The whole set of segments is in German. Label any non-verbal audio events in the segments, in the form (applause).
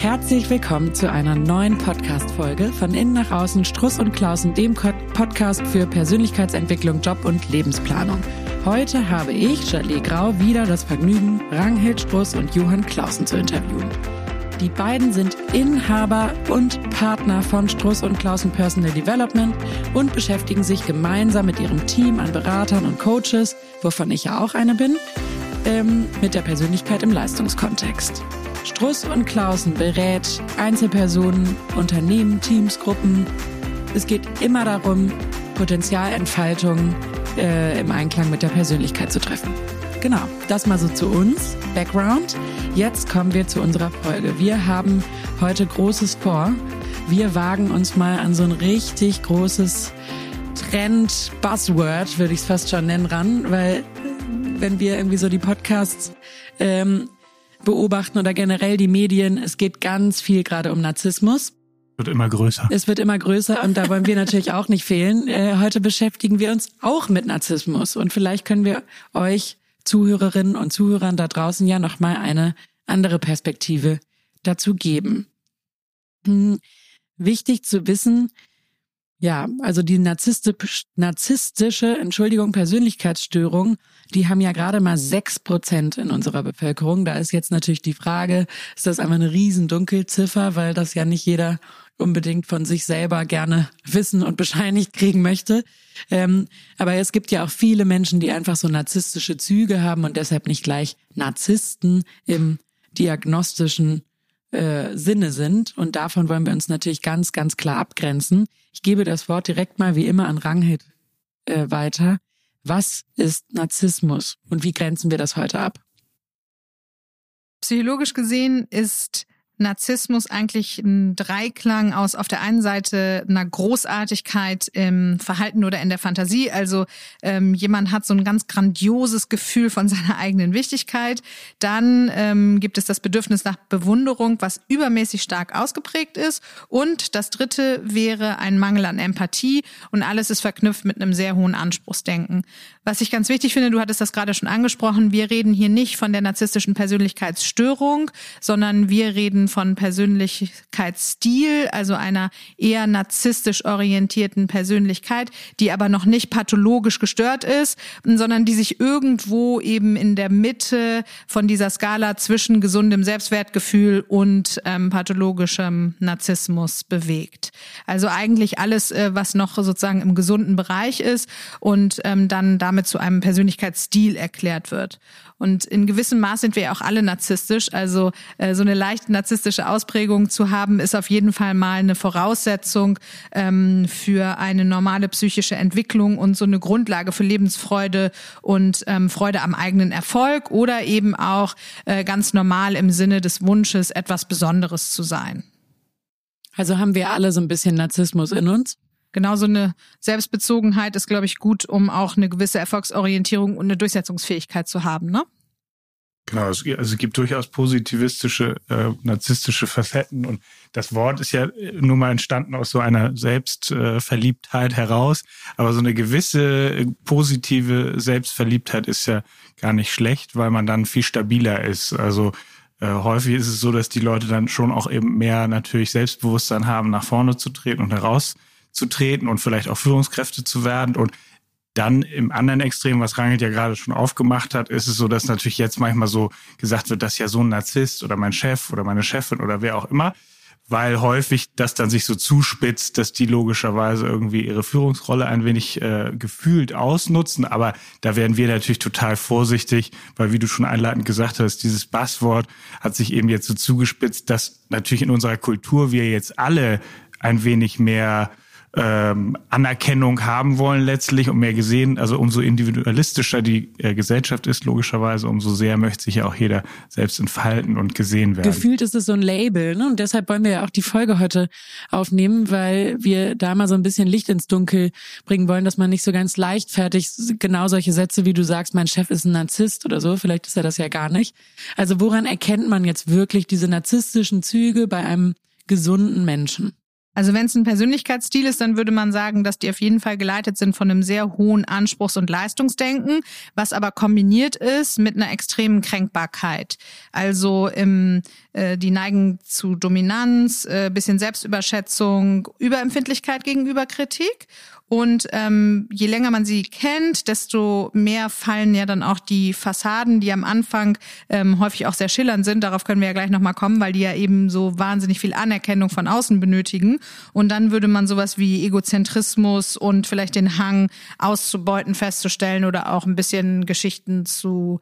Herzlich willkommen zu einer neuen Podcast-Folge von Innen nach Außen Struss und Klausen, dem Podcast für Persönlichkeitsentwicklung, Job und Lebensplanung. Heute habe ich, Jalee Grau, wieder das Vergnügen, Ranghild Struss und Johann Klausen zu interviewen. Die beiden sind Inhaber und Partner von Struss und Klausen Personal Development und beschäftigen sich gemeinsam mit ihrem Team an Beratern und Coaches, wovon ich ja auch eine bin, ähm, mit der Persönlichkeit im Leistungskontext. Struss und Klausen berät Einzelpersonen, Unternehmen, Teams, Gruppen. Es geht immer darum, Potenzialentfaltung äh, im Einklang mit der Persönlichkeit zu treffen. Genau, das mal so zu uns. Background. Jetzt kommen wir zu unserer Folge. Wir haben heute Großes vor. Wir wagen uns mal an so ein richtig großes Trend, Buzzword, würde ich es fast schon nennen, ran, weil wenn wir irgendwie so die Podcasts ähm, beobachten oder generell die Medien, es geht ganz viel gerade um Narzissmus. Wird immer größer. Es wird immer größer und da wollen wir natürlich auch nicht fehlen. (laughs) Äh, heute beschäftigen wir uns auch mit Narzissmus und vielleicht können wir euch Zuhörerinnen und Zuhörern da draußen ja nochmal eine andere Perspektive dazu geben. Hm, wichtig zu wissen, ja, also die narzisstische, narzisstische, Entschuldigung, Persönlichkeitsstörung, die haben ja gerade mal sechs Prozent in unserer Bevölkerung. Da ist jetzt natürlich die Frage, ist das einfach eine riesen Dunkelziffer, weil das ja nicht jeder unbedingt von sich selber gerne wissen und bescheinigt kriegen möchte. Ähm, aber es gibt ja auch viele Menschen, die einfach so narzisstische Züge haben und deshalb nicht gleich Narzissten im diagnostischen äh, Sinne sind. Und davon wollen wir uns natürlich ganz, ganz klar abgrenzen. Ich gebe das Wort direkt mal wie immer an Ranghild äh, weiter. Was ist Narzissmus und wie grenzen wir das heute ab? Psychologisch gesehen ist Narzissmus eigentlich ein Dreiklang aus auf der einen Seite einer Großartigkeit im Verhalten oder in der Fantasie. Also ähm, jemand hat so ein ganz grandioses Gefühl von seiner eigenen Wichtigkeit. Dann ähm, gibt es das Bedürfnis nach Bewunderung, was übermäßig stark ausgeprägt ist. Und das dritte wäre ein Mangel an Empathie und alles ist verknüpft mit einem sehr hohen Anspruchsdenken. Was ich ganz wichtig finde, du hattest das gerade schon angesprochen, wir reden hier nicht von der narzisstischen Persönlichkeitsstörung, sondern wir reden von Persönlichkeitsstil, also einer eher narzisstisch orientierten Persönlichkeit, die aber noch nicht pathologisch gestört ist, sondern die sich irgendwo eben in der Mitte von dieser Skala zwischen gesundem Selbstwertgefühl und ähm, pathologischem Narzissmus bewegt. Also eigentlich alles, äh, was noch sozusagen im gesunden Bereich ist und ähm, dann damit zu einem Persönlichkeitsstil erklärt wird. Und in gewissem Maß sind wir ja auch alle narzisstisch. Also äh, so eine leicht narzisstische Ausprägung zu haben, ist auf jeden Fall mal eine Voraussetzung ähm, für eine normale psychische Entwicklung und so eine Grundlage für Lebensfreude und ähm, Freude am eigenen Erfolg oder eben auch äh, ganz normal im Sinne des Wunsches, etwas Besonderes zu sein. Also haben wir alle so ein bisschen Narzissmus in uns? Genau so eine Selbstbezogenheit ist, glaube ich, gut, um auch eine gewisse Erfolgsorientierung und eine Durchsetzungsfähigkeit zu haben, ne? Genau, also es gibt durchaus positivistische, äh, narzisstische Facetten und das Wort ist ja nur mal entstanden aus so einer Selbstverliebtheit heraus, aber so eine gewisse äh, positive Selbstverliebtheit ist ja gar nicht schlecht, weil man dann viel stabiler ist. Also äh, häufig ist es so, dass die Leute dann schon auch eben mehr natürlich Selbstbewusstsein haben, nach vorne zu treten und heraus zu treten und vielleicht auch Führungskräfte zu werden. Und dann im anderen Extrem, was Rangel ja gerade schon aufgemacht hat, ist es so, dass natürlich jetzt manchmal so gesagt wird, das ist ja so ein Narzisst oder mein Chef oder meine Chefin oder wer auch immer, weil häufig das dann sich so zuspitzt, dass die logischerweise irgendwie ihre Führungsrolle ein wenig äh, gefühlt ausnutzen. Aber da werden wir natürlich total vorsichtig, weil wie du schon einleitend gesagt hast, dieses Basswort hat sich eben jetzt so zugespitzt, dass natürlich in unserer Kultur wir jetzt alle ein wenig mehr ähm, Anerkennung haben wollen letztlich und mehr gesehen. Also umso individualistischer die äh, Gesellschaft ist, logischerweise, umso sehr möchte sich ja auch jeder selbst entfalten und gesehen werden. Gefühlt ist es so ein Label, ne? Und deshalb wollen wir ja auch die Folge heute aufnehmen, weil wir da mal so ein bisschen Licht ins Dunkel bringen wollen, dass man nicht so ganz leichtfertig genau solche Sätze, wie du sagst, mein Chef ist ein Narzisst oder so, vielleicht ist er das ja gar nicht. Also woran erkennt man jetzt wirklich diese narzisstischen Züge bei einem gesunden Menschen? Also wenn es ein Persönlichkeitsstil ist, dann würde man sagen, dass die auf jeden Fall geleitet sind von einem sehr hohen Anspruchs- und Leistungsdenken, was aber kombiniert ist mit einer extremen Kränkbarkeit. Also im, äh, die neigen zu Dominanz, äh, bisschen Selbstüberschätzung, Überempfindlichkeit gegenüber Kritik und ähm, je länger man sie kennt, desto mehr fallen ja dann auch die Fassaden, die am Anfang ähm, häufig auch sehr schillernd sind. Darauf können wir ja gleich nochmal kommen, weil die ja eben so wahnsinnig viel Anerkennung von außen benötigen. Und dann würde man sowas wie Egozentrismus und vielleicht den Hang auszubeuten festzustellen oder auch ein bisschen Geschichten zu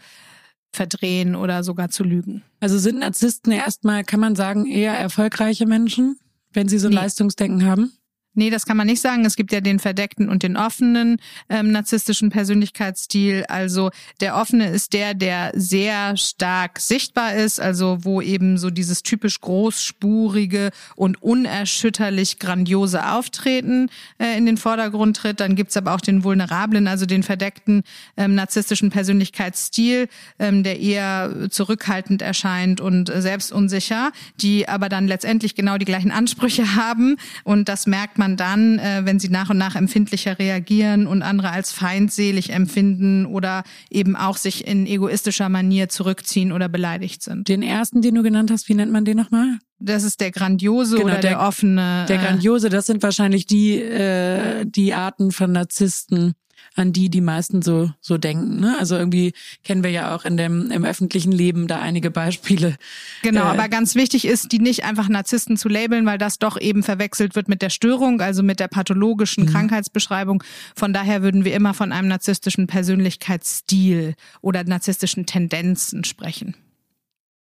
verdrehen oder sogar zu lügen. Also sind Narzissten erstmal, kann man sagen, eher erfolgreiche Menschen, wenn sie so ein nee. Leistungsdenken haben? Nee, das kann man nicht sagen. Es gibt ja den verdeckten und den offenen ähm, narzisstischen Persönlichkeitsstil. Also der offene ist der, der sehr stark sichtbar ist, also wo eben so dieses typisch großspurige und unerschütterlich grandiose Auftreten äh, in den Vordergrund tritt. Dann gibt's aber auch den vulnerablen, also den verdeckten ähm, narzisstischen Persönlichkeitsstil, ähm, der eher zurückhaltend erscheint und äh, selbstunsicher, die aber dann letztendlich genau die gleichen Ansprüche (laughs) haben. Und das merkt man man dann, äh, wenn sie nach und nach empfindlicher reagieren und andere als feindselig empfinden oder eben auch sich in egoistischer Manier zurückziehen oder beleidigt sind. Den ersten, den du genannt hast, wie nennt man den nochmal? Das ist der grandiose genau, oder der, der offene. Der äh, grandiose, das sind wahrscheinlich die äh, die Arten von Narzissten, an die die meisten so so denken. Ne? Also irgendwie kennen wir ja auch in dem im öffentlichen Leben da einige Beispiele. Genau, äh, aber ganz wichtig ist, die nicht einfach Narzissten zu labeln, weil das doch eben verwechselt wird mit der Störung, also mit der pathologischen mhm. Krankheitsbeschreibung. Von daher würden wir immer von einem narzisstischen Persönlichkeitsstil oder narzisstischen Tendenzen sprechen.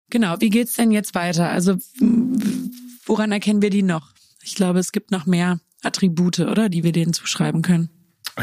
Genau, wie geht's denn jetzt weiter? Also woran erkennen wir die noch? Ich glaube, es gibt noch mehr Attribute, oder, die wir denen zuschreiben können.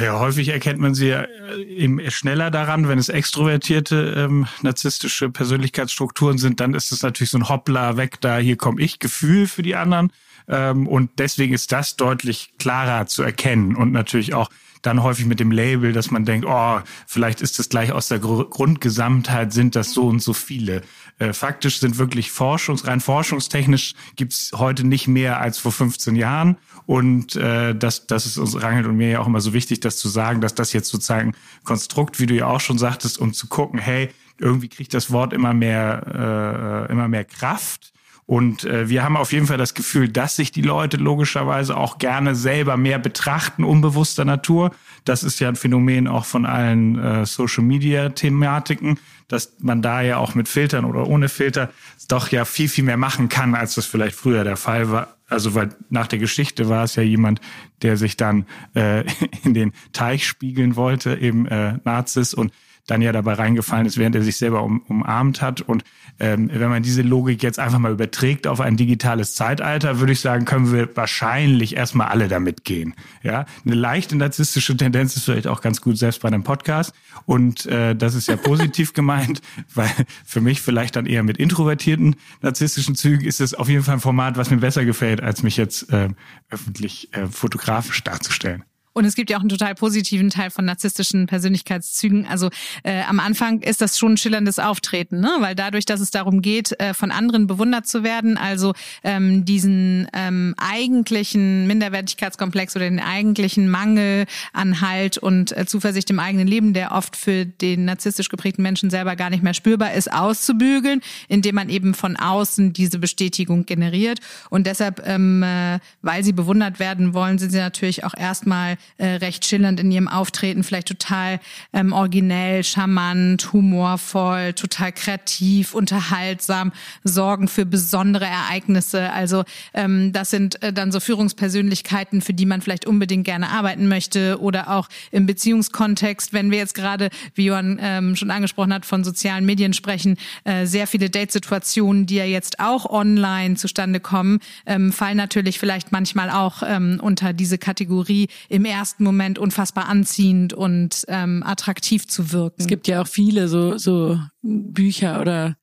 Ja, häufig erkennt man sie ja äh, eben schneller daran, wenn es extrovertierte ähm, narzisstische Persönlichkeitsstrukturen sind, dann ist es natürlich so ein Hoppla weg da, hier komme ich Gefühl für die anderen. Ähm, und deswegen ist das deutlich klarer zu erkennen und natürlich auch dann häufig mit dem Label, dass man denkt, oh, vielleicht ist das gleich aus der Grundgesamtheit, sind das so und so viele. Äh, faktisch sind wirklich forschungs, rein forschungstechnisch gibt's heute nicht mehr als vor 15 Jahren. Und äh, das, das ist uns Rangel und mir ja auch immer so wichtig, das zu sagen, dass das jetzt sozusagen Konstrukt, wie du ja auch schon sagtest, um zu gucken, hey, irgendwie kriegt das Wort immer mehr, äh, immer mehr Kraft. Und äh, wir haben auf jeden Fall das Gefühl, dass sich die Leute logischerweise auch gerne selber mehr betrachten, unbewusster Natur. Das ist ja ein Phänomen auch von allen äh, Social-Media-Thematiken, dass man da ja auch mit Filtern oder ohne Filter doch ja viel, viel mehr machen kann, als das vielleicht früher der Fall war. Also weil nach der Geschichte war es ja jemand, der sich dann äh, (laughs) in den Teich spiegeln wollte, eben äh, Nazis und dann ja dabei reingefallen ist, während er sich selber um, umarmt hat. Und ähm, wenn man diese Logik jetzt einfach mal überträgt auf ein digitales Zeitalter, würde ich sagen, können wir wahrscheinlich erstmal alle damit gehen. Ja, eine leichte narzisstische Tendenz ist vielleicht auch ganz gut, selbst bei einem Podcast. Und äh, das ist ja (laughs) positiv gemeint, weil für mich vielleicht dann eher mit introvertierten narzisstischen Zügen ist es auf jeden Fall ein Format, was mir besser gefällt, als mich jetzt äh, öffentlich äh, fotografisch darzustellen. Und es gibt ja auch einen total positiven Teil von narzisstischen Persönlichkeitszügen. Also äh, am Anfang ist das schon ein schillerndes Auftreten, ne? weil dadurch, dass es darum geht, äh, von anderen bewundert zu werden, also ähm, diesen ähm, eigentlichen Minderwertigkeitskomplex oder den eigentlichen Mangel an Halt und äh, Zuversicht im eigenen Leben, der oft für den narzisstisch geprägten Menschen selber gar nicht mehr spürbar ist, auszubügeln, indem man eben von außen diese Bestätigung generiert. Und deshalb, ähm, äh, weil sie bewundert werden wollen, sind sie natürlich auch erstmal äh, recht schillernd in ihrem Auftreten, vielleicht total ähm, originell, charmant, humorvoll, total kreativ, unterhaltsam, sorgen für besondere Ereignisse. Also ähm, das sind äh, dann so Führungspersönlichkeiten, für die man vielleicht unbedingt gerne arbeiten möchte oder auch im Beziehungskontext, wenn wir jetzt gerade, wie Johann ähm, schon angesprochen hat, von sozialen Medien sprechen, äh, sehr viele Datesituationen, die ja jetzt auch online zustande kommen, ähm, fallen natürlich vielleicht manchmal auch ähm, unter diese Kategorie im ersten Moment unfassbar anziehend und ähm, attraktiv zu wirken. Es gibt ja auch viele so so Bücher oder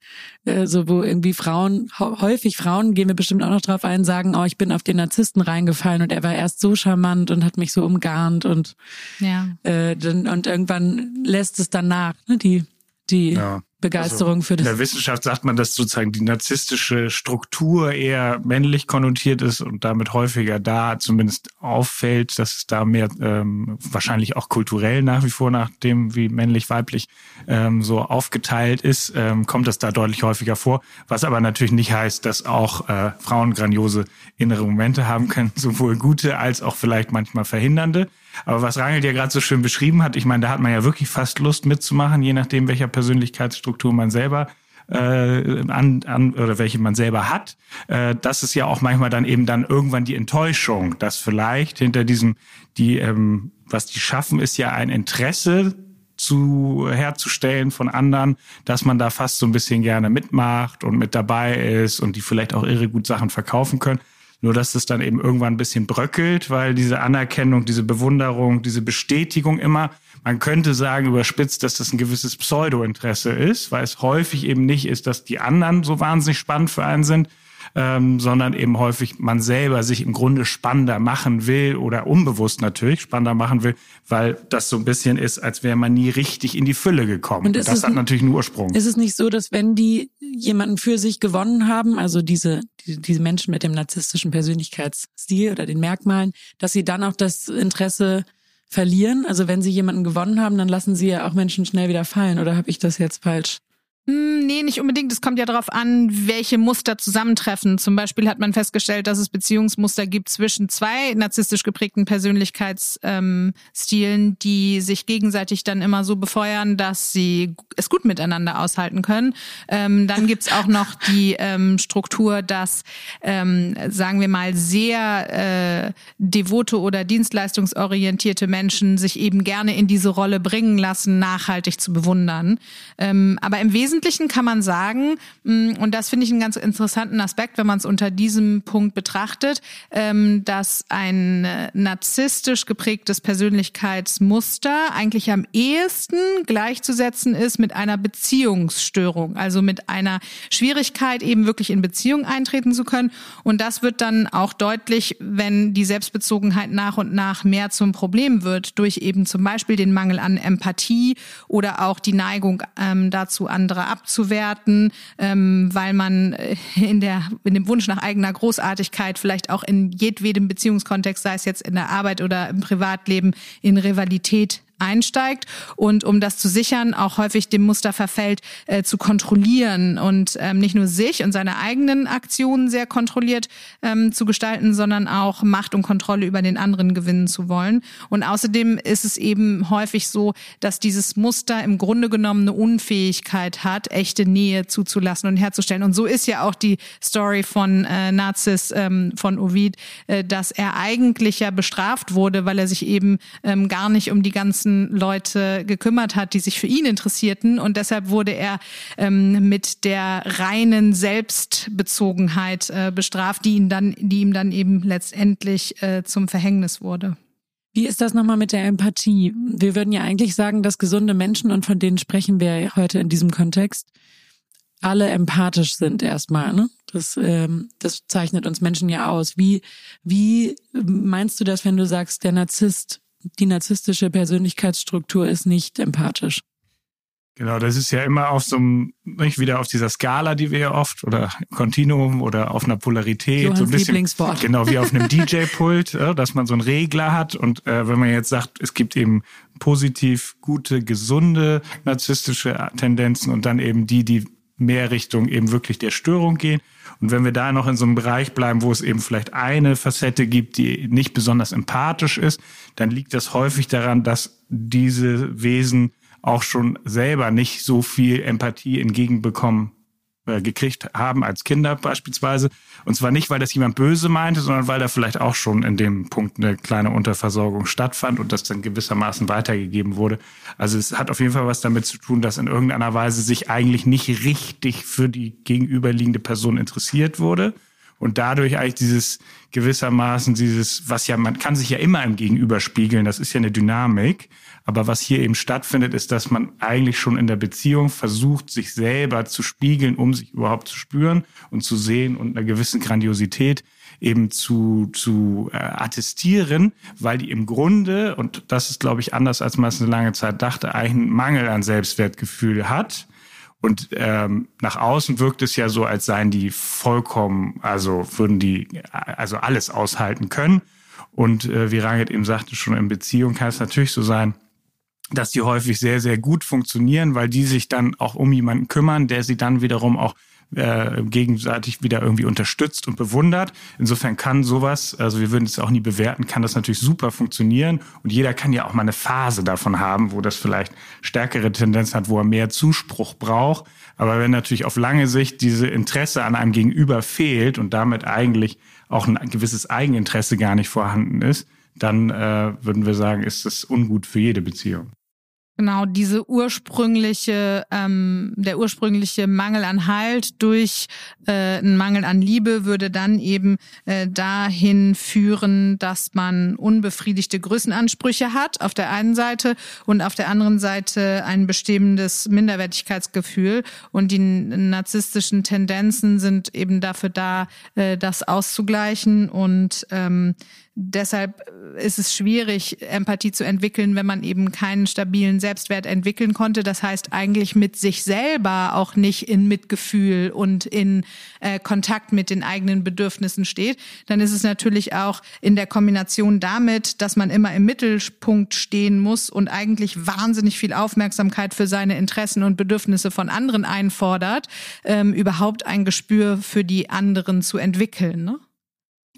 äh, so, wo irgendwie Frauen, häufig Frauen, gehen wir bestimmt auch noch drauf ein, sagen, oh, ich bin auf den Narzissten reingefallen und er war erst so charmant und hat mich so umgarnt und ja. äh, dann, und irgendwann lässt es dann nach, ne, die, die ja. Begeisterung also für das. In der Wissenschaft sagt man, dass sozusagen die narzisstische Struktur eher männlich konnotiert ist und damit häufiger da zumindest auffällt, dass es da mehr ähm, wahrscheinlich auch kulturell nach wie vor nach dem, wie männlich-weiblich ähm, so aufgeteilt ist, ähm, kommt das da deutlich häufiger vor. Was aber natürlich nicht heißt, dass auch äh, Frauen grandiose innere Momente haben können, (laughs) sowohl gute als auch vielleicht manchmal verhindernde. Aber was Rangel ja gerade so schön beschrieben hat, ich meine, da hat man ja wirklich fast Lust mitzumachen, je nachdem, welcher Persönlichkeitsstruktur man selber äh, an, an oder welche man selber hat. Äh, das ist ja auch manchmal dann eben dann irgendwann die Enttäuschung, dass vielleicht hinter diesem, die, ähm, was die schaffen, ist ja ein Interesse zu herzustellen von anderen, dass man da fast so ein bisschen gerne mitmacht und mit dabei ist und die vielleicht auch irre gut Sachen verkaufen können. Nur dass es dann eben irgendwann ein bisschen bröckelt, weil diese Anerkennung, diese Bewunderung, diese Bestätigung immer, man könnte sagen überspitzt, dass das ein gewisses Pseudo-Interesse ist, weil es häufig eben nicht ist, dass die anderen so wahnsinnig spannend für einen sind, ähm, sondern eben häufig man selber sich im Grunde spannender machen will oder unbewusst natürlich spannender machen will, weil das so ein bisschen ist, als wäre man nie richtig in die Fülle gekommen. Und das hat natürlich einen Ursprung. Ist es nicht so, dass wenn die jemanden für sich gewonnen haben, also diese, die, diese Menschen mit dem narzisstischen Persönlichkeitsstil oder den Merkmalen, dass sie dann auch das Interesse verlieren? Also wenn sie jemanden gewonnen haben, dann lassen sie ja auch Menschen schnell wieder fallen. Oder habe ich das jetzt falsch? Hm, nee, nicht unbedingt. Es kommt ja darauf an, welche Muster zusammentreffen. Zum Beispiel hat man festgestellt, dass es Beziehungsmuster gibt zwischen zwei narzisstisch geprägten Persönlichkeitsstilen, ähm, die sich gegenseitig dann immer so befeuern, dass sie es gut miteinander aushalten können. Ähm, dann gibt's auch noch die ähm, Struktur, dass, ähm, sagen wir mal, sehr äh, devote oder dienstleistungsorientierte Menschen sich eben gerne in diese Rolle bringen lassen, nachhaltig zu bewundern. Ähm, aber im Wesentlichen Wesentlichen kann man sagen, mm, und das finde ich einen ganz interessanten Aspekt, wenn man es unter diesem Punkt betrachtet, ähm, dass ein äh, narzisstisch geprägtes Persönlichkeitsmuster eigentlich am ehesten gleichzusetzen ist mit einer Beziehungsstörung, also mit einer Schwierigkeit, eben wirklich in Beziehung eintreten zu können. Und das wird dann auch deutlich, wenn die Selbstbezogenheit nach und nach mehr zum Problem wird, durch eben zum Beispiel den Mangel an Empathie oder auch die Neigung ähm, dazu, andere abzuwerten, ähm, weil man äh, in der in dem Wunsch nach eigener Großartigkeit vielleicht auch in jedwedem Beziehungskontext, sei es jetzt in der Arbeit oder im Privatleben, in Rivalität einsteigt und um das zu sichern, auch häufig dem Muster verfällt, äh, zu kontrollieren und ähm, nicht nur sich und seine eigenen Aktionen sehr kontrolliert ähm, zu gestalten, sondern auch Macht und Kontrolle über den anderen gewinnen zu wollen. Und außerdem ist es eben häufig so, dass dieses Muster im Grunde genommen eine Unfähigkeit hat, echte Nähe zuzulassen und herzustellen. Und so ist ja auch die Story von äh, Nazis ähm, von Ovid, äh, dass er eigentlich ja bestraft wurde, weil er sich eben ähm, gar nicht um die ganzen ganzen Leute gekümmert hat, die sich für ihn interessierten. Und deshalb wurde er ähm, mit der reinen Selbstbezogenheit äh, bestraft, die ihn dann, die ihm dann eben letztendlich äh, zum Verhängnis wurde. Wie ist das nochmal mit der Empathie? Wir würden ja eigentlich sagen, dass gesunde Menschen, und von denen sprechen wir heute in diesem Kontext, alle empathisch sind erstmal. Ne? Das, ähm, das zeichnet uns Menschen ja aus. Wie, wie meinst du das, wenn du sagst, der Narzisst die narzisstische Persönlichkeitsstruktur ist nicht empathisch. Genau, das ist ja immer auf so einem, nicht wieder auf dieser Skala, die wir ja oft, oder Kontinuum oder auf einer Polarität. Johanns so ein bisschen, Lieblingswort. Genau, wie auf einem (laughs) DJ-Pult, dass man so einen Regler hat. Und äh, wenn man jetzt sagt, es gibt eben positiv, gute, gesunde narzisstische Tendenzen und dann eben die, die mehr Richtung eben wirklich der Störung gehen. Und wenn wir da noch in so einem Bereich bleiben, wo es eben vielleicht eine Facette gibt, die nicht besonders empathisch ist, dann liegt das häufig daran, dass diese Wesen auch schon selber nicht so viel Empathie entgegenbekommen äh, gekriegt haben als Kinder beispielsweise. Und zwar nicht, weil das jemand böse meinte, sondern weil da vielleicht auch schon in dem Punkt eine kleine Unterversorgung stattfand und das dann gewissermaßen weitergegeben wurde. Also es hat auf jeden Fall was damit zu tun, dass in irgendeiner Weise sich eigentlich nicht richtig für die gegenüberliegende Person interessiert wurde und dadurch eigentlich dieses gewissermaßen dieses, was ja, man kann sich ja immer im Gegenüber spiegeln, das ist ja eine Dynamik, aber was hier eben stattfindet, ist, dass man eigentlich schon in der Beziehung versucht, sich selber zu spiegeln, um sich überhaupt zu spüren und zu sehen und einer gewissen Grandiosität eben zu, zu äh, attestieren, weil die im Grunde, und das ist, glaube ich, anders, als man es eine lange Zeit dachte, eigentlich einen Mangel an Selbstwertgefühl hat Und ähm, nach außen wirkt es ja so, als seien die vollkommen, also würden die also alles aushalten können. Und äh, wie Rangit eben sagte, schon in Beziehung kann es natürlich so sein, dass die häufig sehr, sehr gut funktionieren, weil die sich dann auch um jemanden kümmern, der sie dann wiederum auch äh, gegenseitig wieder irgendwie unterstützt und bewundert. Insofern kann sowas, also wir würden es auch nie bewerten, kann das natürlich super funktionieren und jeder kann ja auch mal eine Phase davon haben, wo das vielleicht stärkere Tendenz hat, wo er mehr Zuspruch braucht. Aber wenn natürlich auf lange Sicht diese Interesse an einem Gegenüber fehlt und damit eigentlich auch ein gewisses Eigeninteresse gar nicht vorhanden ist, dann äh, würden wir sagen, ist das ungut für jede Beziehung. Genau, diese ursprüngliche, ähm, der ursprüngliche Mangel an Halt durch äh, einen Mangel an Liebe würde dann eben äh, dahin führen, dass man unbefriedigte Größenansprüche hat auf der einen Seite und auf der anderen Seite ein bestehendes Minderwertigkeitsgefühl. Und die narzisstischen Tendenzen sind eben dafür da, äh, das auszugleichen und ähm, Deshalb ist es schwierig, Empathie zu entwickeln, wenn man eben keinen stabilen Selbstwert entwickeln konnte. Das heißt eigentlich mit sich selber auch nicht in Mitgefühl und in äh, Kontakt mit den eigenen Bedürfnissen steht. Dann ist es natürlich auch in der Kombination damit, dass man immer im Mittelpunkt stehen muss und eigentlich wahnsinnig viel Aufmerksamkeit für seine Interessen und Bedürfnisse von anderen einfordert, ähm, überhaupt ein Gespür für die anderen zu entwickeln. Ne?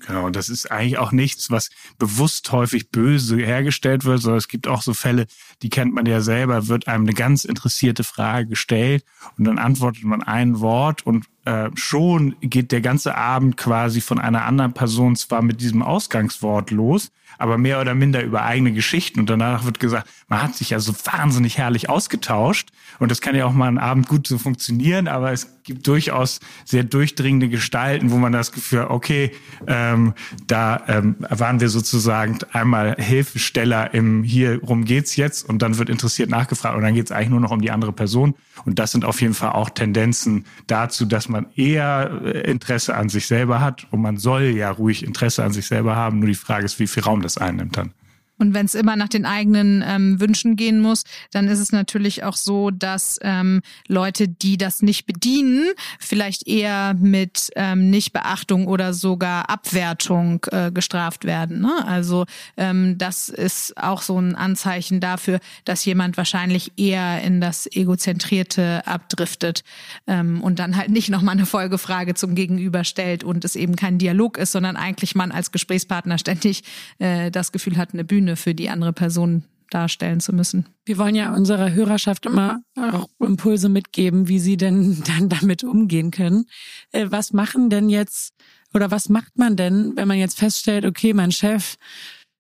Genau, das ist eigentlich auch nichts, was bewusst häufig böse hergestellt wird, sondern es gibt auch so Fälle, die kennt man ja selber, wird einem eine ganz interessierte Frage gestellt und dann antwortet man ein Wort und äh, schon geht der ganze Abend quasi von einer anderen Person zwar mit diesem Ausgangswort los, aber mehr oder minder über eigene Geschichten. Und danach wird gesagt, man hat sich ja so wahnsinnig herrlich ausgetauscht. Und das kann ja auch mal einen Abend gut so funktionieren, aber es gibt durchaus sehr durchdringende Gestalten, wo man das Gefühl, okay, ähm, da ähm, waren wir sozusagen einmal Hilfesteller im hier rum geht's jetzt und dann wird interessiert nachgefragt und dann geht's eigentlich nur noch um die andere Person. Und das sind auf jeden Fall auch Tendenzen dazu, dass man eher äh, Interesse an sich selber hat und man soll ja ruhig Interesse an sich selber haben. Nur die Frage ist, wie viel Raum das einnimmt dann. Und wenn es immer nach den eigenen ähm, Wünschen gehen muss, dann ist es natürlich auch so, dass ähm, Leute, die das nicht bedienen, vielleicht eher mit ähm, Nichtbeachtung oder sogar Abwertung äh, gestraft werden. Ne? Also ähm, das ist auch so ein Anzeichen dafür, dass jemand wahrscheinlich eher in das Egozentrierte abdriftet ähm, und dann halt nicht nochmal eine Folgefrage zum Gegenüber stellt und es eben kein Dialog ist, sondern eigentlich man als Gesprächspartner ständig äh, das Gefühl hat, eine Bühne Bühne für die andere Person darstellen zu müssen. Wir wollen ja unserer Hörerschaft immer auch Impulse mitgeben, wie sie denn (laughs) dann damit umgehen können. Äh, was machen denn jetzt oder was macht man denn, wenn man jetzt feststellt, okay, mein Chef,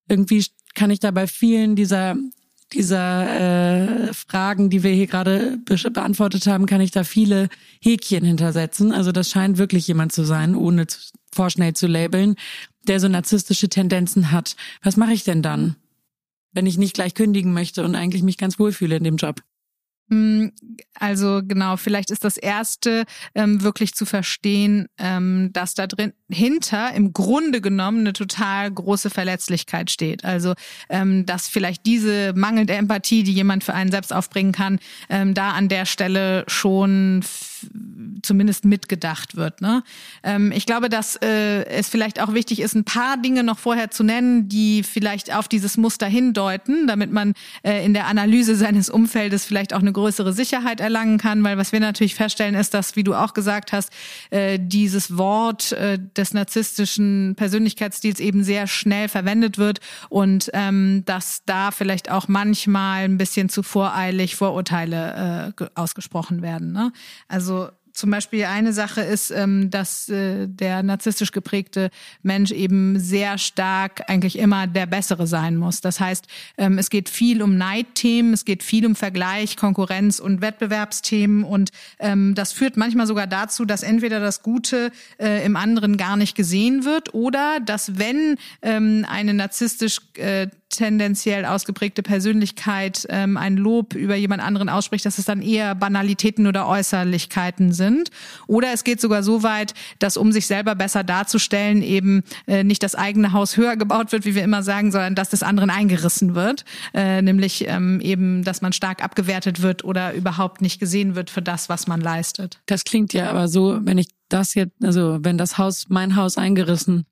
irgendwie kann ich da bei vielen dieser dieser äh, Fragen, die wir hier gerade be beantwortet haben, kann ich da viele Häkchen hintersetzen. Also das scheint wirklich jemand zu sein, ohne zu, vorschnell zu labeln, der so narzisstische Tendenzen hat. Was mache ich denn dann, wenn ich nicht gleich kündigen möchte und eigentlich mich ganz wohlfühle in dem Job? Hm, also genau, vielleicht ist das erste ähm, wirklich zu verstehen, ähm, dass da drin hinter im Grunde genommen eine total große Verletzlichkeit steht. Also ähm, dass vielleicht diese mangelnde Empathie, die jemand für einen selbst aufbringen kann, ähm, da an der Stelle schon zumindest mitgedacht wird. Ne? Ähm, ich glaube, dass äh, es vielleicht auch wichtig ist, ein paar Dinge noch vorher zu nennen, die vielleicht auf dieses Muster hindeuten, damit man äh, in der Analyse seines Umfeldes vielleicht auch eine größere Sicherheit erlangen kann. Weil was wir natürlich feststellen, ist, dass, wie du auch gesagt hast, äh, dieses Wort äh, des narzisstischen Persönlichkeitsstils eben sehr schnell verwendet wird und ähm, dass da vielleicht auch manchmal ein bisschen zu voreilig Vorurteile äh, ausgesprochen werden. Ne? Also also zum Beispiel eine Sache ist, ähm, dass äh, der narzisstisch geprägte Mensch eben sehr stark eigentlich immer der Bessere sein muss. Das heißt, ähm, es geht viel um Neidthemen, es geht viel um Vergleich, Konkurrenz und Wettbewerbsthemen und ähm, das führt manchmal sogar dazu, dass entweder das Gute äh, im anderen gar nicht gesehen wird oder dass wenn eine narzisstisch äh, tendenziell ausgeprägte Persönlichkeit ähm, ein Lob über jemand anderen ausspricht, dass es dann eher Banalitäten oder Äußerlichkeiten sind. Oder es geht sogar so weit, dass um sich selber besser darzustellen, eben äh, nicht das eigene Haus höher gebaut wird, wie wir immer sagen, sondern dass des anderen eingerissen wird. Äh, nämlich ähm, eben, dass man stark abgewertet wird oder überhaupt nicht gesehen wird für das, was man leistet. Das klingt ja aber so, wenn ich das jetzt, also wenn das Haus, mein Haus eingerissen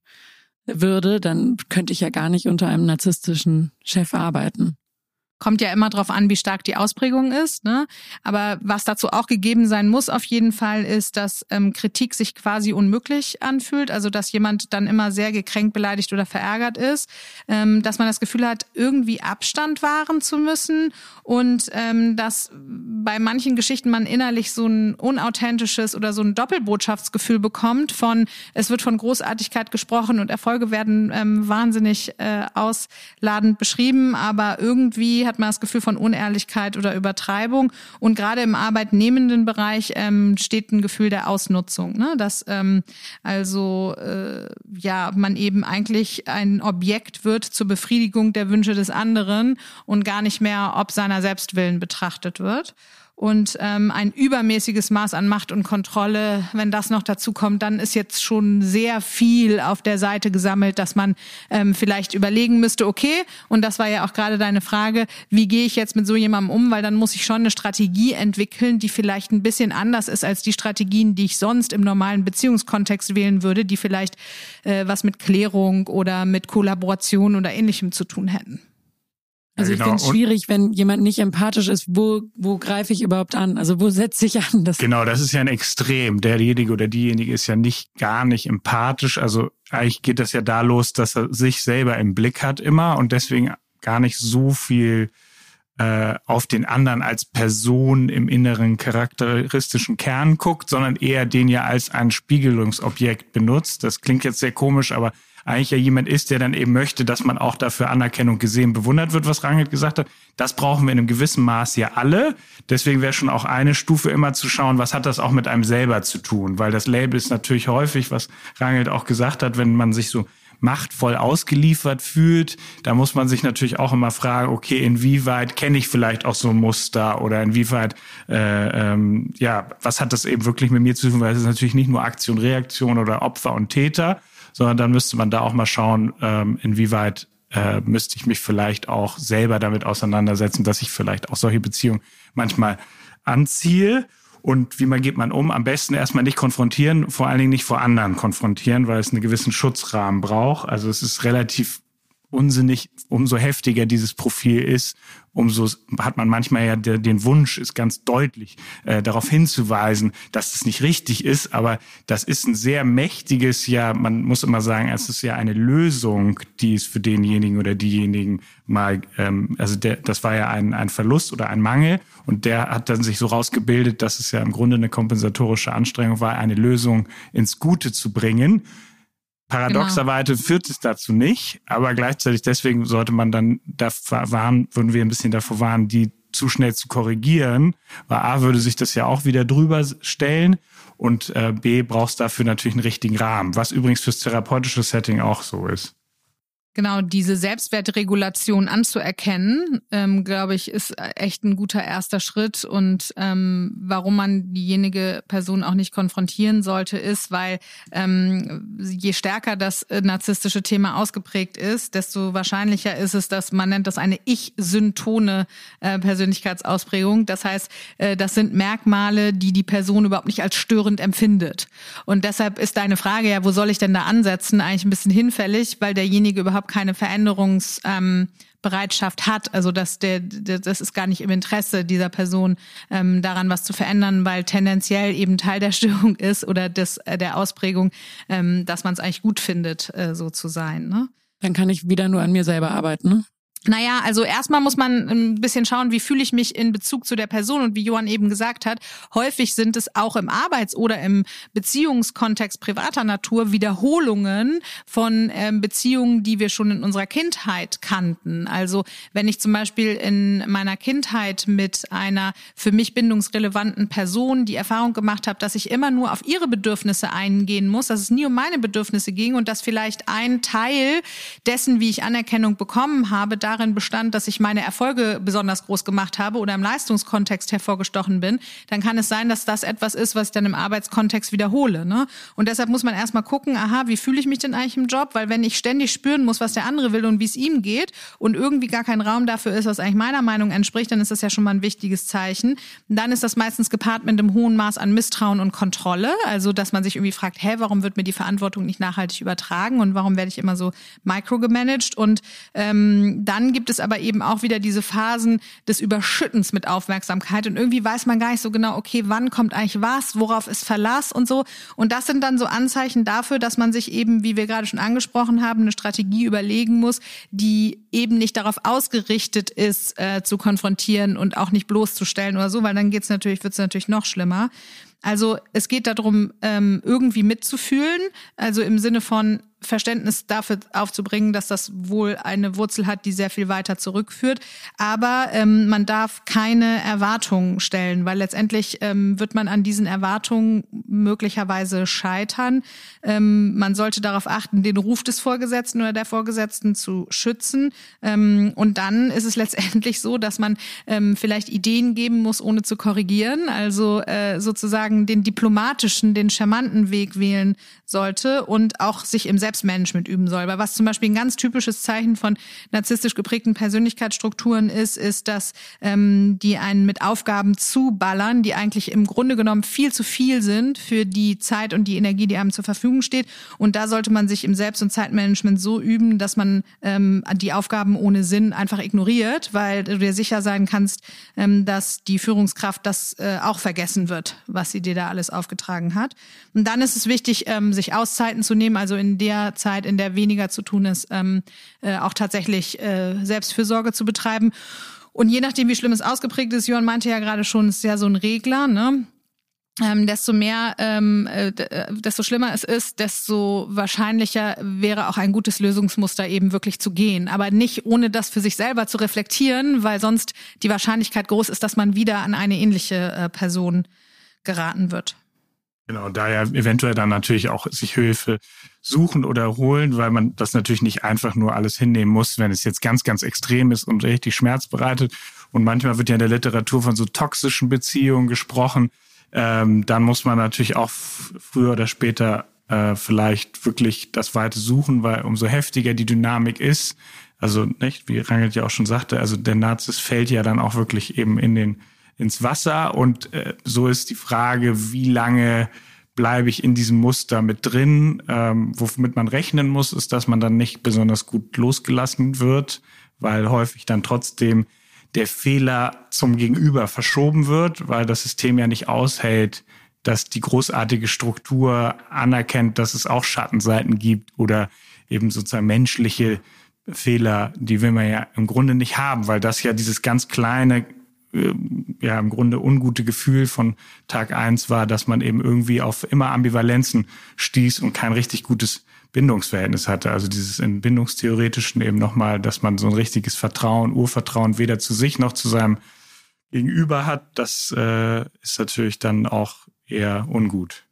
würde, dann könnte ich ja gar nicht unter einem narzisstischen Chef arbeiten. Kommt ja immer darauf an, wie stark die Ausprägung ist. Ne? Aber was dazu auch gegeben sein muss, auf jeden Fall, ist, dass ähm, Kritik sich quasi unmöglich anfühlt. Also dass jemand dann immer sehr gekränkt, beleidigt oder verärgert ist. Ähm, dass man das Gefühl hat, irgendwie Abstand wahren zu müssen. Und ähm, dass bei manchen Geschichten man innerlich so ein unauthentisches oder so ein Doppelbotschaftsgefühl bekommt von, es wird von Großartigkeit gesprochen und Erfolge werden ähm, wahnsinnig äh, ausladend beschrieben, aber irgendwie hat man das Gefühl von Unehrlichkeit oder Übertreibung. Und gerade im arbeitnehmenden Bereich ähm, steht ein Gefühl der Ausnutzung, ne? dass ähm, also äh, ja man eben eigentlich ein Objekt wird zur Befriedigung der Wünsche des anderen und gar nicht mehr ob seiner Selbstwillen betrachtet wird und ähm, ein übermäßiges Maß an Macht und Kontrolle, wenn das noch dazu kommt, dann ist jetzt schon sehr viel auf der Seite gesammelt, dass man ähm, vielleicht überlegen müsste, okay, und das war ja auch gerade deine Frage, wie gehe ich jetzt mit so jemandem um, weil dann muss ich schon eine Strategie entwickeln, die vielleicht ein bisschen anders ist als die Strategien, die ich sonst im normalen Beziehungskontext wählen würde, die vielleicht äh, was mit Klärung oder mit Kollaboration oder ähnlichem zu tun hätten. Also ja, genau. ich finde es schwierig, wenn jemand nicht empathisch ist, wo, wo greife ich überhaupt an? Also wo setze ich an? Das genau, das ist ja ein Extrem. Derjenige oder diejenige ist ja nicht gar nicht empathisch. Also eigentlich geht das ja da los, dass er sich selber im Blick hat immer und deswegen gar nicht so viel äh, auf den anderen als Person im inneren charakteristischen Kern guckt, sondern eher den ja als ein Spiegelungsobjekt benutzt. Das klingt jetzt sehr komisch, aber eigentlich ja jemand ist, der dann eben möchte, dass man auch dafür Anerkennung gesehen, bewundert wird, was Rangel gesagt hat. Das brauchen wir in einem gewissen Maß ja alle. Deswegen wäre schon auch eine Stufe immer zu schauen, was hat das auch mit einem selber zu tun? Weil das Label ist natürlich häufig, was Rangel auch gesagt hat, wenn man sich so machtvoll ausgeliefert fühlt, da muss man sich natürlich auch immer fragen, okay, inwieweit kenne ich vielleicht auch so ein Muster oder inwieweit, äh, ähm, ja, was hat das eben wirklich mit mir zu tun, weil es ist natürlich nicht nur Aktion, Reaktion oder Opfer und Täter, sondern dann müsste man da auch mal schauen, ähm, inwieweit äh, müsste ich mich vielleicht auch selber damit auseinandersetzen, dass ich vielleicht auch solche Beziehungen manchmal anziehe. Und wie man geht man um? Am besten erstmal nicht konfrontieren, vor allen Dingen nicht vor anderen konfrontieren, weil es einen gewissen Schutzrahmen braucht. Also es ist relativ unsinnig, umso heftiger dieses Profil ist, umso hat man manchmal ja den Wunsch, ist ganz deutlich, äh, darauf hinzuweisen, dass das nicht richtig ist. Aber das ist ein sehr mächtiges, ja, man muss immer sagen, es ist ja eine Lösung, die es für denjenigen oder diejenigen mal, ähm, also der, das war ja ein, ein Verlust oder ein Mangel und der hat dann sich so rausgebildet, dass es ja im Grunde eine kompensatorische Anstrengung war, eine Lösung ins Gute zu bringen. Paradoxerweise genau. führt es dazu nicht, aber gleichzeitig deswegen sollte man dann davor warnen, würden wir ein bisschen davor warnen, die zu schnell zu korrigieren, weil A würde sich das ja auch wieder drüber stellen und äh, B brauchst dafür natürlich einen richtigen Rahmen, was übrigens fürs therapeutische Setting auch so ist. Genau, diese Selbstwertregulation anzuerkennen, ähm, glaube ich, ist echt ein guter erster Schritt. Und ähm, warum man diejenige Person auch nicht konfrontieren sollte, ist, weil ähm, je stärker das äh, narzisstische Thema ausgeprägt ist, desto wahrscheinlicher ist es, dass man nennt das eine Ich-syntone äh, Persönlichkeitsausprägung. Das heißt, äh, das sind Merkmale, die die Person überhaupt nicht als störend empfindet. Und deshalb ist deine Frage ja, wo soll ich denn da ansetzen, eigentlich ein bisschen hinfällig, weil derjenige überhaupt überhaupt keine Veränderungsbereitschaft ähm, hat. Also dass der, der, das ist gar nicht im Interesse dieser Person, ähm, daran was zu verändern, weil tendenziell eben Teil der Störung (laughs) ist oder des, äh, der Ausprägung, ähm, dass man es eigentlich gut findet, äh, so zu sein. Ne? Dann kann ich wieder nur an mir selber arbeiten. Ne? Naja, also erstmal muss man ein bisschen schauen, wie fühle ich mich in Bezug zu der Person und wie Johann eben gesagt hat, häufig sind es auch im Arbeits- oder im Beziehungskontext privater Natur Wiederholungen von ähm, Beziehungen, die wir schon in unserer Kindheit kannten. Also wenn ich zum Beispiel in meiner Kindheit mit einer für mich bindungsrelevanten Person die Erfahrung gemacht habe, dass ich immer nur auf ihre Bedürfnisse eingehen muss, dass es nie um meine Bedürfnisse ging und dass vielleicht ein Teil dessen, wie ich Anerkennung bekommen habe, da darin bestand, dass ich meine Erfolge besonders groß gemacht habe oder im Leistungskontext hervorgestochen bin, dann kann es sein, dass das etwas ist, was ich dann im Arbeitskontext wiederhole. Ne? Und deshalb muss man erstmal gucken, aha, wie fühle ich mich denn eigentlich im Job? Weil wenn ich ständig spüren muss, was der andere will und wie es ihm geht und irgendwie gar kein Raum dafür ist, was eigentlich meiner Meinung entspricht, dann ist das ja schon mal ein wichtiges Zeichen. Dann ist das meistens gepaart mit einem hohen Maß an Misstrauen und Kontrolle. Also, dass man sich irgendwie fragt, hä, warum wird mir die Verantwortung nicht nachhaltig übertragen und warum werde ich immer so microgemanagt? Und ähm, dann dann gibt es aber eben auch wieder diese Phasen des Überschüttens mit Aufmerksamkeit und irgendwie weiß man gar nicht so genau, okay, wann kommt eigentlich was, worauf ist Verlass und so. Und das sind dann so Anzeichen dafür, dass man sich eben, wie wir gerade schon angesprochen haben, eine Strategie überlegen muss, die eben nicht darauf ausgerichtet ist, äh, zu konfrontieren und auch nicht bloßzustellen oder so, weil dann geht's natürlich, wird's natürlich noch schlimmer. Also es geht darum, ähm, irgendwie mitzufühlen, also im Sinne von, Verständnis dafür aufzubringen, dass das wohl eine Wurzel hat, die sehr viel weiter zurückführt. Aber ähm, man darf keine Erwartungen stellen, weil letztendlich ähm, wird man an diesen Erwartungen möglicherweise scheitern. Ähm, man sollte darauf achten, den Ruf des Vorgesetzten oder der Vorgesetzten zu schützen. Ähm, und dann ist es (laughs) letztendlich so, dass man ähm, vielleicht Ideen geben muss, ohne zu korrigieren. Also äh, sozusagen den diplomatischen, den charmanten Weg wählen sollte und auch sich im Selbst Selbstmanagement üben soll. Weil was zum Beispiel ein ganz typisches Zeichen von narzisstisch geprägten Persönlichkeitsstrukturen ist, ist, dass ähm, die einen mit Aufgaben zuballern, die eigentlich im Grunde genommen viel zu viel sind für die Zeit und die Energie, die einem zur Verfügung steht. Und da sollte man sich im Selbst- und Zeitmanagement so üben, dass man ähm, die Aufgaben ohne Sinn einfach ignoriert, weil du dir sicher sein kannst, ähm, dass die Führungskraft das äh, auch vergessen wird, was sie dir da alles aufgetragen hat. Und dann ist es wichtig, ähm, sich Auszeiten zu nehmen, also in der Zeit, in der weniger zu tun ist, ähm, äh, auch tatsächlich äh, Selbstfürsorge zu betreiben. Und je nachdem, wie schlimm es ausgeprägt ist, Johann meinte ja gerade schon, ist ja so ein Regler, ne? Ähm, desto mehr, ähm, äh, äh, desto schlimmer es ist, desto wahrscheinlicher wäre auch ein gutes Lösungsmuster eben wirklich zu gehen. Aber nicht ohne das für sich selber zu reflektieren, weil sonst die Wahrscheinlichkeit groß ist, dass man wieder an eine ähnliche äh, Person geraten wird. Genau, daher eventuell dann natürlich auch sich Hilfe suchen oder holen, weil man das natürlich nicht einfach nur alles hinnehmen muss, wenn es jetzt ganz, ganz extrem ist und richtig Schmerz bereitet. Und manchmal wird ja in der Literatur von so toxischen Beziehungen gesprochen. Ähm, dann muss man natürlich auch früher oder später äh, vielleicht wirklich das Weite suchen, weil umso heftiger die Dynamik ist, also nicht, wie Rangelt ja auch schon sagte, also der Nazis fällt ja dann auch wirklich eben in den ins Wasser. Und äh, so ist die Frage, wie lange bleibe ich in diesem Muster mit drin. Ähm, womit man rechnen muss, ist, dass man dann nicht besonders gut losgelassen wird, weil häufig dann trotzdem der Fehler zum Gegenüber verschoben wird, weil das System ja nicht aushält, dass die großartige Struktur anerkennt, dass es auch Schattenseiten gibt oder eben sozusagen menschliche Fehler, die will man ja im Grunde nicht haben, weil das ja dieses ganz kleine ja im Grunde ungute Gefühl von Tag eins war, dass man eben irgendwie auf immer Ambivalenzen stieß und kein richtig gutes Bindungsverhältnis hatte. Also dieses in Bindungstheoretischen eben nochmal, dass man so ein richtiges Vertrauen, Urvertrauen weder zu sich noch zu seinem Gegenüber hat, das äh, ist natürlich dann auch eher ungut.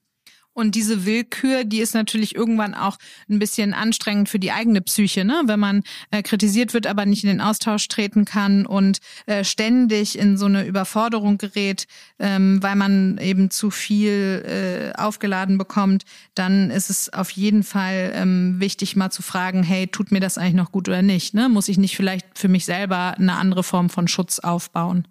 Und diese Willkür, die ist natürlich irgendwann auch ein bisschen anstrengend für die eigene Psyche, ne? wenn man äh, kritisiert wird, aber nicht in den Austausch treten kann und äh, ständig in so eine Überforderung gerät, ähm, weil man eben zu viel äh, aufgeladen bekommt, dann ist es auf jeden Fall ähm, wichtig, mal zu fragen, hey, tut mir das eigentlich noch gut oder nicht? Ne? Muss ich nicht vielleicht für mich selber eine andere Form von Schutz aufbauen?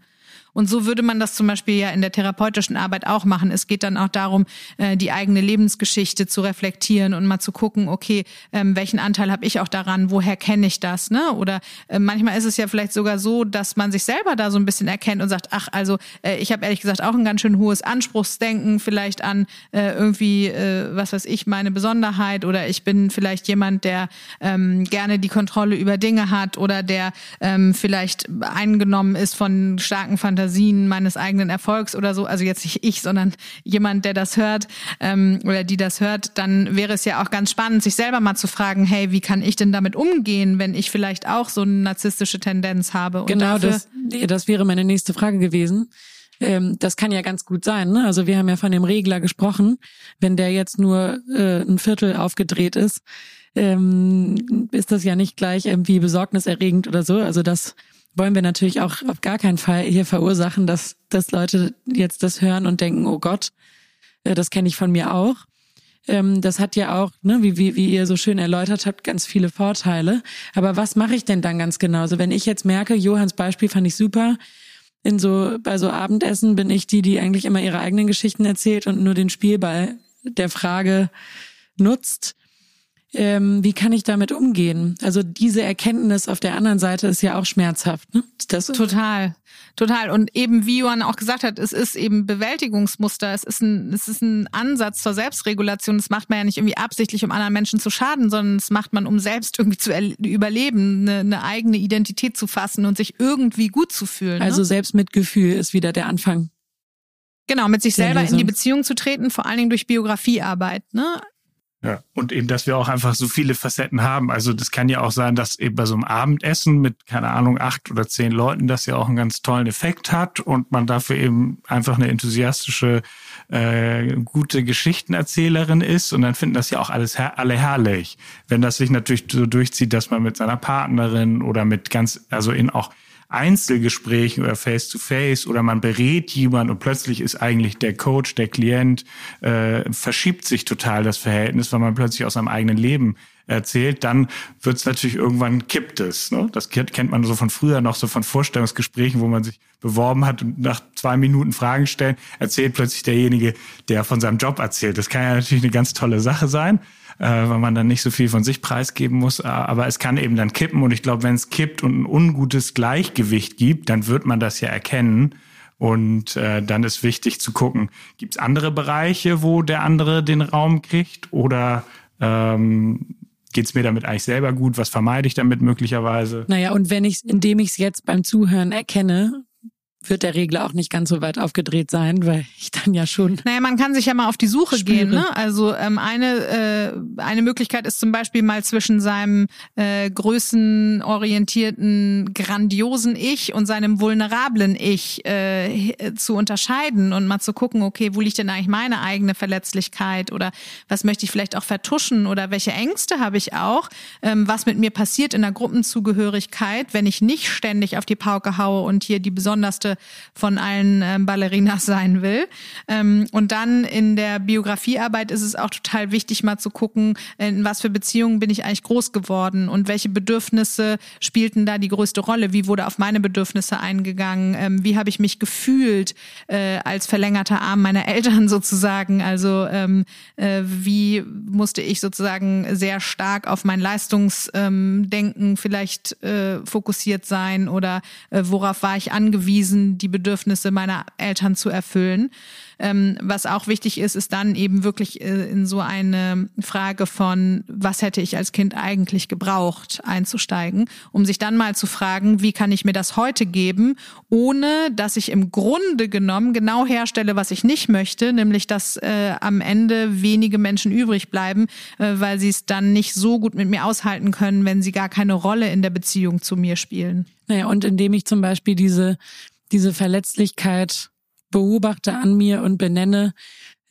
Und so würde man das zum Beispiel ja in der therapeutischen Arbeit auch machen. Es geht dann auch darum, äh, die eigene Lebensgeschichte zu reflektieren und mal zu gucken, okay, ähm, welchen Anteil habe ich auch daran, woher kenne ich das, ne? Oder äh, manchmal ist es ja vielleicht sogar so, dass man sich selber da so ein bisschen erkennt und sagt, ach, also äh, ich habe ehrlich gesagt auch ein ganz schön hohes Anspruchsdenken vielleicht an irgendwie, was weiß ich, meine Besonderheit oder ich bin vielleicht jemand, der ähm, gerne die Kontrolle über Dinge hat oder der ähm, vielleicht eingenommen ist von starken Fantasien meines eigenen Erfolgs oder so. Also jetzt nicht ich, sondern jemand, der das hört ähm, oder die das hört, dann wäre es ja auch ganz spannend, sich selber mal zu fragen, hey, wie kann ich denn damit umgehen, wenn ich vielleicht auch so eine narzisstische Tendenz habe? Und genau, das, das wäre meine nächste Frage gewesen ähm, das kann ja ganz gut sein. Ne? Also wir haben ja von dem Regler gesprochen. Wenn der jetzt nur äh, ein Viertel aufgedreht ist, ähm, ist das ja nicht gleich irgendwie besorgniserregend oder so. Also das wollen wir natürlich auch auf gar keinen Fall hier verursachen, dass, dass Leute jetzt das hören und denken, oh Gott, äh, das kenne ich von mir auch. Ähm, das hat ja auch, ne, wie, wie, wie ihr so schön erläutert habt, ganz viele Vorteile. Aber was mache ich denn dann ganz genauso? Wenn ich jetzt merke, Johanns Beispiel fand ich super, in so, bei so Abendessen bin ich die, die eigentlich immer ihre eigenen Geschichten erzählt und nur den Spielball der Frage nutzt ähm, wie kann ich damit umgehen? Also diese Erkenntnis auf der anderen Seite ist ja auch schmerzhaft. Ne? Das total, total. Und eben wie Johann auch gesagt hat, es ist eben Bewältigungsmuster. Es ist ein, es ist ein Ansatz zur Selbstregulation. Das macht man ja nicht irgendwie absichtlich, um anderen Menschen zu schaden, sondern das macht man, um selbst irgendwie zu überleben, eine, eine eigene Identität zu fassen und sich irgendwie gut zu fühlen. Ne? Also Selbstmitgefühl ist wieder der Anfang. Genau, mit sich selber in die Beziehung zu treten, vor allen Dingen durch Biografiearbeit. Ne? Ja, und eben, dass wir auch einfach so viele Facetten haben. Also das kann ja auch sein, dass eben bei so einem Abendessen mit, keine Ahnung, acht oder zehn Leuten das ja auch einen ganz tollen Effekt hat und man dafür eben einfach eine enthusiastische, äh, gute Geschichtenerzählerin ist. Und dann finden das ja auch alles her alle herrlich. Wenn das sich natürlich so durchzieht, dass man mit seiner Partnerin oder mit ganz, also in auch Einzelgesprächen oder Face-to-Face -face oder man berät jemand und plötzlich ist eigentlich der Coach, der Klient, äh, verschiebt sich total das Verhältnis, weil man plötzlich aus seinem eigenen Leben erzählt, dann wird es natürlich irgendwann kippt es. Ne? Das kennt man so von früher noch, so von Vorstellungsgesprächen, wo man sich beworben hat und nach zwei Minuten Fragen stellen, erzählt plötzlich derjenige, der von seinem Job erzählt. Das kann ja natürlich eine ganz tolle Sache sein äh, weil man dann nicht so viel von sich preisgeben muss. Äh, aber es kann eben dann kippen und ich glaube, wenn es kippt und ein ungutes Gleichgewicht gibt, dann wird man das ja erkennen. Und äh, dann ist wichtig zu gucken, gibt es andere Bereiche, wo der andere den Raum kriegt oder ähm, geht es mir damit eigentlich selber gut? Was vermeide ich damit möglicherweise? Naja, und wenn ich indem ich es jetzt beim Zuhören erkenne, wird der Regler auch nicht ganz so weit aufgedreht sein, weil ich dann ja schon. Naja, man kann sich ja mal auf die Suche spüre. gehen. Ne? Also ähm, eine äh, eine Möglichkeit ist zum Beispiel mal zwischen seinem äh, größenorientierten, grandiosen Ich und seinem vulnerablen Ich äh, zu unterscheiden und mal zu gucken, okay, wo liegt denn eigentlich meine eigene Verletzlichkeit oder was möchte ich vielleicht auch vertuschen oder welche Ängste habe ich auch, ähm, was mit mir passiert in der Gruppenzugehörigkeit, wenn ich nicht ständig auf die Pauke haue und hier die besonderste von allen ähm, Ballerinas (laughs) sein will. Ähm, und dann in der Biografiearbeit ist es auch total wichtig, mal zu gucken, in was für Beziehungen bin ich eigentlich groß geworden und welche Bedürfnisse spielten da die größte Rolle? Wie wurde auf meine Bedürfnisse eingegangen? Ähm, wie habe ich mich gefühlt äh, als verlängerter Arm meiner Eltern (laughs) sozusagen? Also ähm, äh, wie musste ich sozusagen sehr stark auf mein Leistungsdenken vielleicht äh, fokussiert sein oder äh, worauf war ich angewiesen? Die Bedürfnisse meiner Eltern zu erfüllen. Ähm, was auch wichtig ist, ist dann eben wirklich äh, in so eine Frage von, was hätte ich als Kind eigentlich gebraucht, einzusteigen, um sich dann mal zu fragen, wie kann ich mir das heute geben, ohne dass ich im Grunde genommen genau herstelle, was ich nicht möchte, nämlich dass äh, am Ende wenige Menschen übrig bleiben, äh, weil sie es dann nicht so gut mit mir aushalten können, wenn sie gar keine Rolle in der Beziehung zu mir spielen. Naja, und indem ich zum Beispiel diese, diese Verletzlichkeit beobachte an mir und benenne,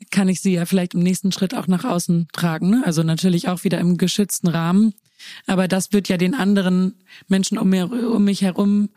kann ich sie ja vielleicht im nächsten Schritt auch nach außen tragen. Ne? Also natürlich auch wieder im geschützten Rahmen. Aber das wird ja den anderen Menschen um, mich herum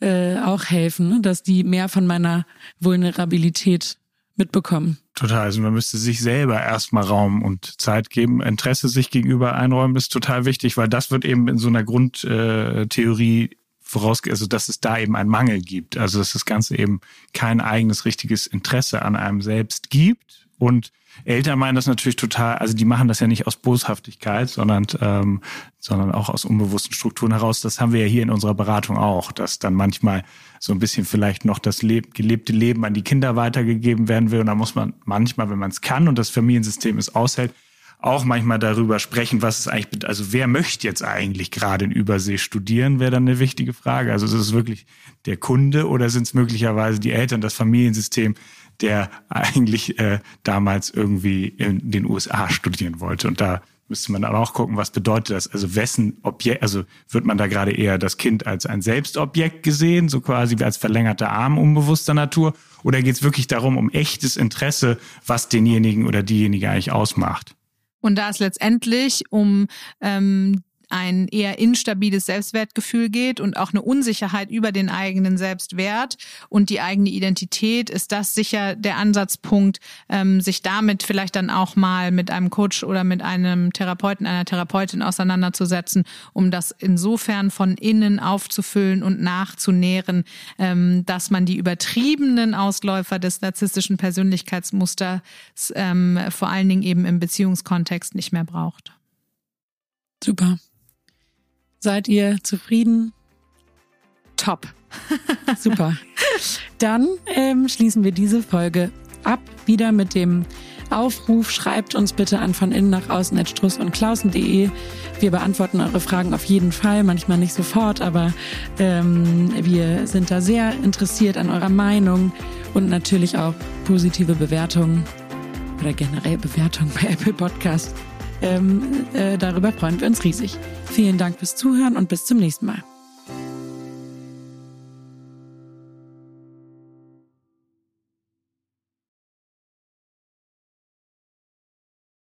äh, auch helfen, ne? dass die mehr von meiner Vulnerabilität mitbekommen. Total. Also man müsste sich selber erstmal Raum und Zeit geben. Interesse sich gegenüber einräumen ist total wichtig, weil das wird eben in so einer Grundtheorie vorausgeht, also dass es da eben einen Mangel gibt. Also dass das Ganze eben kein eigenes richtiges Interesse an einem selbst gibt. Und Eltern meinen das natürlich total, also die machen das ja nicht aus Boshaftigkeit, sondern, ähm, sondern auch aus unbewussten Strukturen heraus. Das haben wir ja hier in unserer Beratung auch, dass dann manchmal so ein bisschen vielleicht noch das leb gelebte Leben an die Kinder weitergegeben werden will. Und da muss man manchmal, wenn man es kann und das Familiensystem es aushält, auch manchmal darüber sprechen, was es eigentlich, also wer möchte jetzt eigentlich gerade in Übersee studieren, wäre dann eine wichtige Frage. Also ist es wirklich der Kunde oder sind es möglicherweise die Eltern, das Familiensystem, der eigentlich äh, damals irgendwie in den USA studieren wollte. Und da müsste man dann auch gucken, was bedeutet das? Also wessen Objekt, also wird man da gerade eher das Kind als ein Selbstobjekt gesehen, so quasi wie als verlängerter Arm unbewusster Natur? Oder geht es wirklich darum, um echtes Interesse, was denjenigen oder diejenige eigentlich ausmacht? Und da es letztendlich um ähm, ein eher instabiles Selbstwertgefühl geht und auch eine Unsicherheit über den eigenen Selbstwert und die eigene Identität, ist das sicher der Ansatzpunkt, ähm, sich damit vielleicht dann auch mal mit einem Coach oder mit einem Therapeuten, einer Therapeutin auseinanderzusetzen, um das insofern von innen aufzufüllen und nachzunähren, ähm, dass man die übertriebenen Ausläufer des narzisstischen Persönlichkeitsmusters ähm, vor allen Dingen eben im Beziehungskontext nicht mehr braucht. Super. Seid ihr zufrieden? Top. (laughs) Super. Dann ähm, schließen wir diese Folge ab. Wieder mit dem Aufruf. Schreibt uns bitte an von innen nach außen at struss und klausen.de. Wir beantworten eure Fragen auf jeden Fall, manchmal nicht sofort, aber ähm, wir sind da sehr interessiert an eurer Meinung und natürlich auch positive Bewertungen oder generell Bewertungen bei Apple Podcast. Ähm, äh, darüber freuen wir uns riesig. Vielen Dank fürs Zuhören und bis zum nächsten Mal.